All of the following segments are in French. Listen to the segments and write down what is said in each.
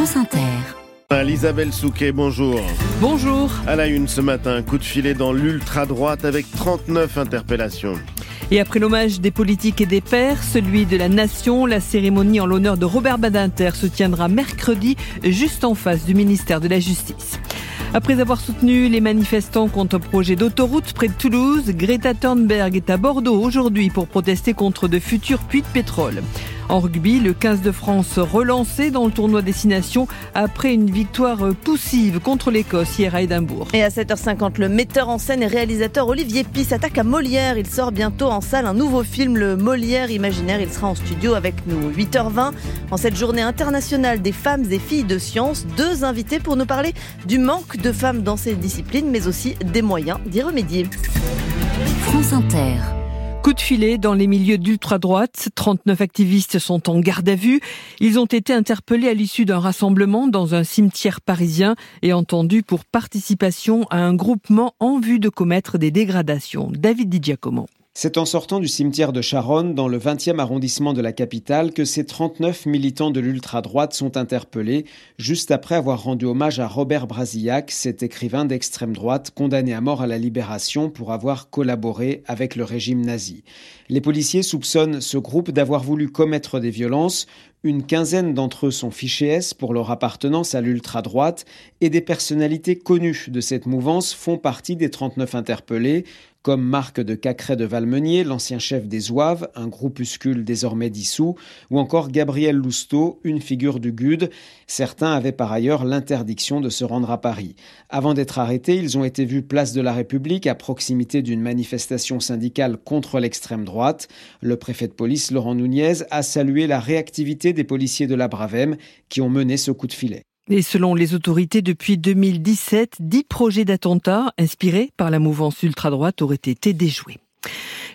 France Inter. Isabelle Souquet, bonjour. Bonjour. À la une ce matin, coup de filet dans l'ultra-droite avec 39 interpellations. Et après l'hommage des politiques et des pères, celui de la nation, la cérémonie en l'honneur de Robert Badinter se tiendra mercredi juste en face du ministère de la Justice. Après avoir soutenu les manifestants contre un projet d'autoroute près de Toulouse, Greta Thunberg est à Bordeaux aujourd'hui pour protester contre de futurs puits de pétrole. En rugby, le 15 de France relancé dans le tournoi Destination après une victoire poussive contre l'Écosse hier à Édimbourg. Et à 7h50, le metteur en scène et réalisateur Olivier Pi s'attaque à Molière. Il sort bientôt en salle un nouveau film, le Molière imaginaire. Il sera en studio avec nous 8h20. En cette journée internationale des femmes et filles de science, deux invités pour nous parler du manque de femmes dans ces disciplines, mais aussi des moyens d'y remédier. France Inter. Coup de filet dans les milieux d'ultra-droite. 39 activistes sont en garde à vue. Ils ont été interpellés à l'issue d'un rassemblement dans un cimetière parisien et entendus pour participation à un groupement en vue de commettre des dégradations. David Di Giacomo. C'est en sortant du cimetière de Charonne, dans le 20e arrondissement de la capitale, que ces 39 militants de l'ultra-droite sont interpellés, juste après avoir rendu hommage à Robert Brasillac, cet écrivain d'extrême droite condamné à mort à la libération pour avoir collaboré avec le régime nazi. Les policiers soupçonnent ce groupe d'avoir voulu commettre des violences. Une quinzaine d'entre eux sont fichés S pour leur appartenance à l'ultra-droite et des personnalités connues de cette mouvance font partie des 39 interpellés, comme Marc de Cacré de Valmenier, l'ancien chef des Zouaves, un groupuscule désormais dissous, ou encore Gabriel Lousteau, une figure du GUD. Certains avaient par ailleurs l'interdiction de se rendre à Paris. Avant d'être arrêtés, ils ont été vus place de la République à proximité d'une manifestation syndicale contre l'extrême droite. Le préfet de police, Laurent Nunez, a salué la réactivité des policiers de la Bravem qui ont mené ce coup de filet. Et selon les autorités, depuis 2017, dix projets d'attentats inspirés par la mouvance ultra-droite auraient été déjoués.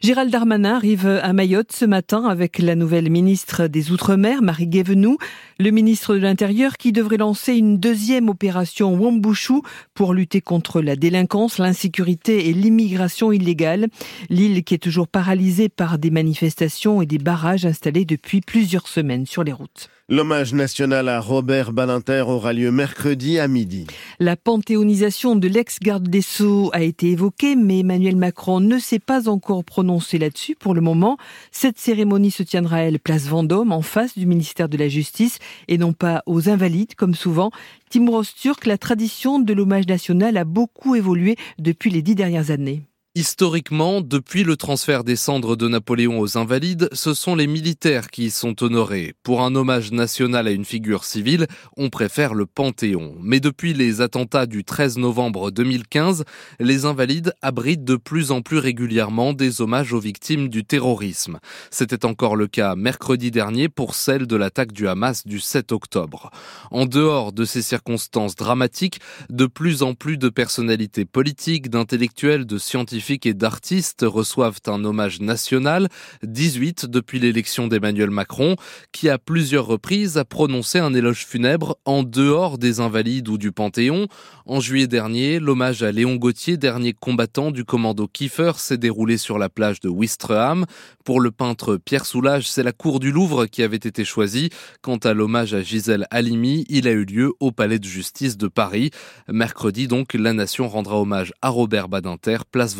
Gérald Darmanin arrive à Mayotte ce matin avec la nouvelle ministre des Outre-mer, Marie Guévenoux, le ministre de l'Intérieur qui devrait lancer une deuxième opération Wambushu pour lutter contre la délinquance, l'insécurité et l'immigration illégale. L'île qui est toujours paralysée par des manifestations et des barrages installés depuis plusieurs semaines sur les routes. L'hommage national à Robert Balinter aura lieu mercredi à midi. La panthéonisation de l'ex-garde des Sceaux a été évoquée, mais Emmanuel Macron ne s'est pas encore prononcé là-dessus pour le moment. Cette cérémonie se tiendra, elle, place Vendôme, en face du ministère de la Justice, et non pas aux Invalides, comme souvent. Timros Turc, la tradition de l'hommage national a beaucoup évolué depuis les dix dernières années. Historiquement, depuis le transfert des cendres de Napoléon aux Invalides, ce sont les militaires qui y sont honorés. Pour un hommage national à une figure civile, on préfère le Panthéon. Mais depuis les attentats du 13 novembre 2015, les Invalides abritent de plus en plus régulièrement des hommages aux victimes du terrorisme. C'était encore le cas mercredi dernier pour celle de l'attaque du Hamas du 7 octobre. En dehors de ces circonstances dramatiques, de plus en plus de personnalités politiques, d'intellectuels, de scientifiques et d'artistes reçoivent un hommage national, 18 depuis l'élection d'Emmanuel Macron, qui à plusieurs reprises a prononcé un éloge funèbre en dehors des Invalides ou du Panthéon. En juillet dernier, l'hommage à Léon Gauthier, dernier combattant du commando Kiefer, s'est déroulé sur la plage de Wistreham. Pour le peintre Pierre Soulages, c'est la cour du Louvre qui avait été choisie. Quant à l'hommage à Gisèle Halimi, il a eu lieu au Palais de justice de Paris. Mercredi donc, la nation rendra hommage à Robert Badinter, place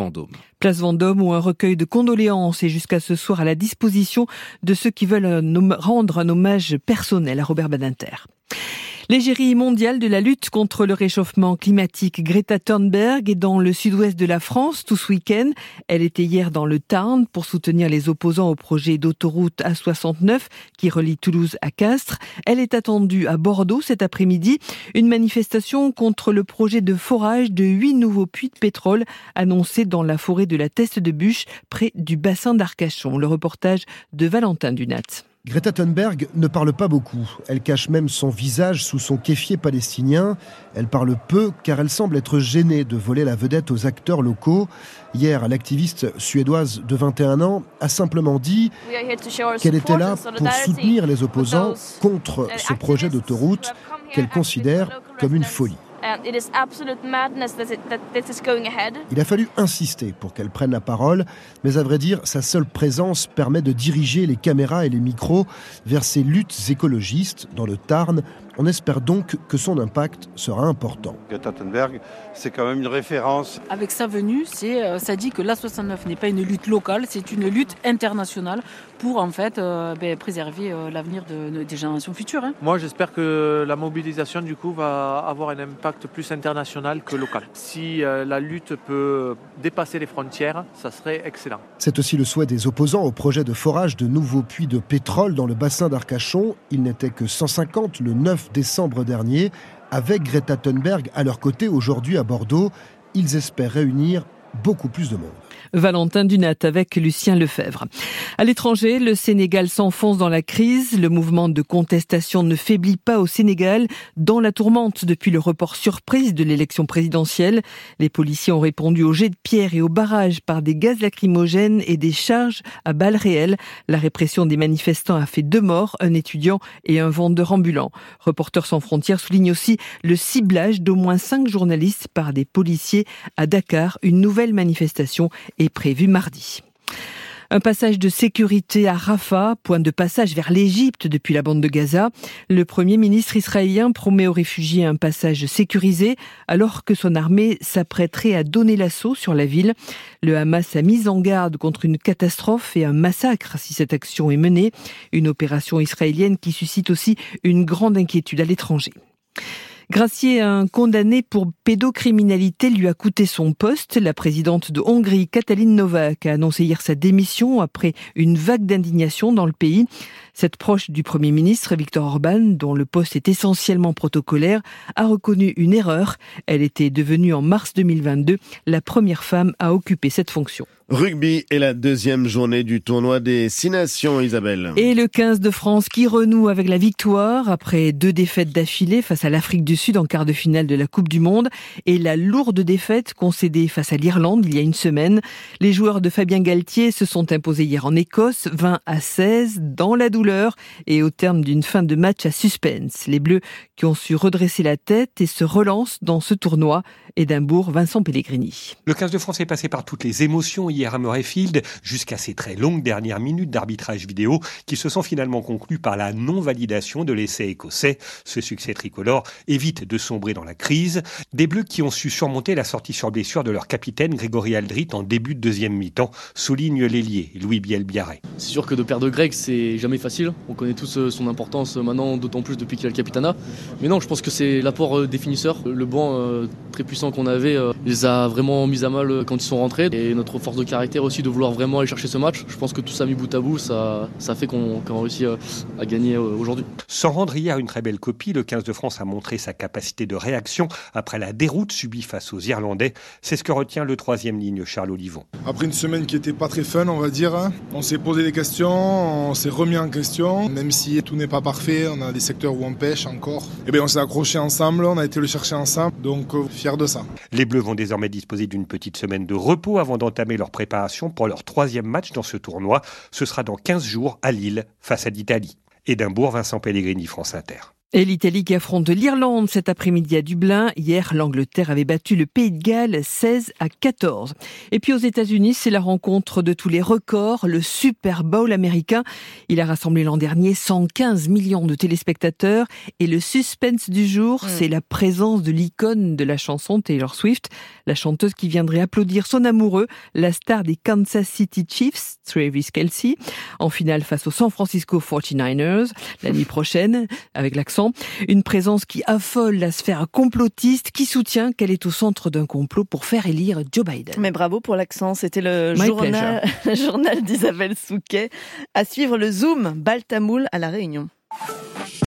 Place Vendôme où un recueil de condoléances est jusqu'à ce soir à la disposition de ceux qui veulent rendre un hommage personnel à Robert Badinter. L'égérie mondiale de la lutte contre le réchauffement climatique, Greta Thunberg, est dans le sud-ouest de la France tout ce week-end. Elle était hier dans le Tarn pour soutenir les opposants au projet d'autoroute A69 qui relie Toulouse à Castres. Elle est attendue à Bordeaux cet après-midi. Une manifestation contre le projet de forage de huit nouveaux puits de pétrole annoncé dans la forêt de la Teste de Bûche près du bassin d'Arcachon. Le reportage de Valentin Dunat. Greta Thunberg ne parle pas beaucoup. Elle cache même son visage sous son kéfier palestinien. Elle parle peu car elle semble être gênée de voler la vedette aux acteurs locaux. Hier, l'activiste suédoise de 21 ans a simplement dit qu'elle était là pour soutenir les opposants contre ce projet d'autoroute qu'elle considère comme une folie. Il a fallu insister pour qu'elle prenne la parole, mais à vrai dire, sa seule présence permet de diriger les caméras et les micros vers ces luttes écologistes dans le Tarn On espère donc que son impact sera important. Greta Thunberg, c'est quand même une référence. Avec sa venue, c'est, euh, ça dit que l'A69 n'est pas une lutte locale, c'est une lutte internationale pour en fait euh, ben, préserver euh, l'avenir de, des générations futures. Hein. Moi, j'espère que la mobilisation du coup va avoir un impact plus international que local. Si la lutte peut dépasser les frontières, ça serait excellent. C'est aussi le souhait des opposants au projet de forage de nouveaux puits de pétrole dans le bassin d'Arcachon. Il n'était que 150 le 9 décembre dernier. Avec Greta Thunberg à leur côté aujourd'hui à Bordeaux, ils espèrent réunir beaucoup plus de monde. Valentin Dunat avec Lucien Lefebvre. À l'étranger, le Sénégal s'enfonce dans la crise. Le mouvement de contestation ne faiblit pas au Sénégal dans la tourmente depuis le report surprise de l'élection présidentielle. Les policiers ont répondu aux jets de pierre et aux barrages par des gaz lacrymogènes et des charges à balles réelles. La répression des manifestants a fait deux morts, un étudiant et un vendeur ambulant. Reporters sans frontières souligne aussi le ciblage d'au moins cinq journalistes par des policiers à Dakar. Une nouvelle manifestation est prévu mardi. Un passage de sécurité à Rafah, point de passage vers l'Égypte depuis la bande de Gaza. Le premier ministre israélien promet aux réfugiés un passage sécurisé alors que son armée s'apprêterait à donner l'assaut sur la ville. Le Hamas a mis en garde contre une catastrophe et un massacre si cette action est menée. Une opération israélienne qui suscite aussi une grande inquiétude à l'étranger. Gracier, un condamné pour pédocriminalité, lui a coûté son poste. La présidente de Hongrie, Katalin Novak, a annoncé hier sa démission après une vague d'indignation dans le pays. Cette proche du Premier ministre, Viktor Orban, dont le poste est essentiellement protocolaire, a reconnu une erreur. Elle était devenue en mars 2022 la première femme à occuper cette fonction. Rugby est la deuxième journée du tournoi des Six Nations, Isabelle. Et le 15 de France qui renoue avec la victoire après deux défaites d'affilée face à l'Afrique du Sud en quart de finale de la Coupe du Monde et la lourde défaite concédée face à l'Irlande il y a une semaine. Les joueurs de Fabien Galtier se sont imposés hier en Écosse, 20 à 16, dans la douleur et au terme d'une fin de match à suspense. Les Bleus qui ont su redresser la tête et se relancent dans ce tournoi. Édimbourg, Vincent Pellegrini. Le 15 de France est passé par toutes les émotions hier à Murrayfield jusqu'à ces très longues dernières minutes d'arbitrage vidéo qui se sont finalement conclues par la non-validation de l'essai écossais. Ce succès tricolore évite de sombrer dans la crise. Des Bleus qui ont su surmonter la sortie sur blessure de leur capitaine Grégory Aldrit en début de deuxième mi-temps, souligne l'ailier Louis Biel-Biarré. C'est sûr que de perdre Greg, c'est jamais facile. On connaît tous euh, son importance maintenant, d'autant plus depuis qu'il a le capitana. Mais non, je pense que c'est l'apport euh, des finisseurs. Le banc euh, très puissant qu'on avait les a vraiment mis à mal quand ils sont rentrés. Et notre force de caractère aussi de vouloir vraiment aller chercher ce match. Je pense que tout ça mis bout à bout, ça, ça fait qu'on qu réussit à gagner aujourd'hui. Sans rendre hier une très belle copie, le 15 de France a montré sa capacité de réaction après la déroute subie face aux Irlandais. C'est ce que retient le troisième ligne Charles Olivon. Après une semaine qui était pas très fun, on va dire, hein, on s'est posé des questions, on s'est remis en question, même si tout n'est pas parfait, on a des secteurs où on pêche encore. Et eh bien on s'est accroché ensemble, on a été le chercher ensemble, donc Les Bleus vont désormais disposer d'une petite semaine de repos avant d'entamer leur préparation pour leur troisième match dans ce tournoi. Ce sera dans 15 jours à Lille face à l'Italie. Édimbourg, Vincent Pellegrini, France Inter. Et l'Italie qui affronte l'Irlande cet après-midi à Dublin. Hier, l'Angleterre avait battu le Pays de Galles 16 à 14. Et puis aux États-Unis, c'est la rencontre de tous les records, le Super Bowl américain. Il a rassemblé l'an dernier 115 millions de téléspectateurs. Et le suspense du jour, mm. c'est la présence de l'icône de la chanson Taylor Swift, la chanteuse qui viendrait applaudir son amoureux, la star des Kansas City Chiefs, Travis Kelsey, en finale face aux San Francisco 49ers la nuit prochaine, avec l'accent une présence qui affole la sphère complotiste qui soutient qu'elle est au centre d'un complot pour faire élire Joe Biden. Mais bravo pour l'accent, c'était le journal, journal d'Isabelle Souquet. À suivre le Zoom Baltamoul à La Réunion.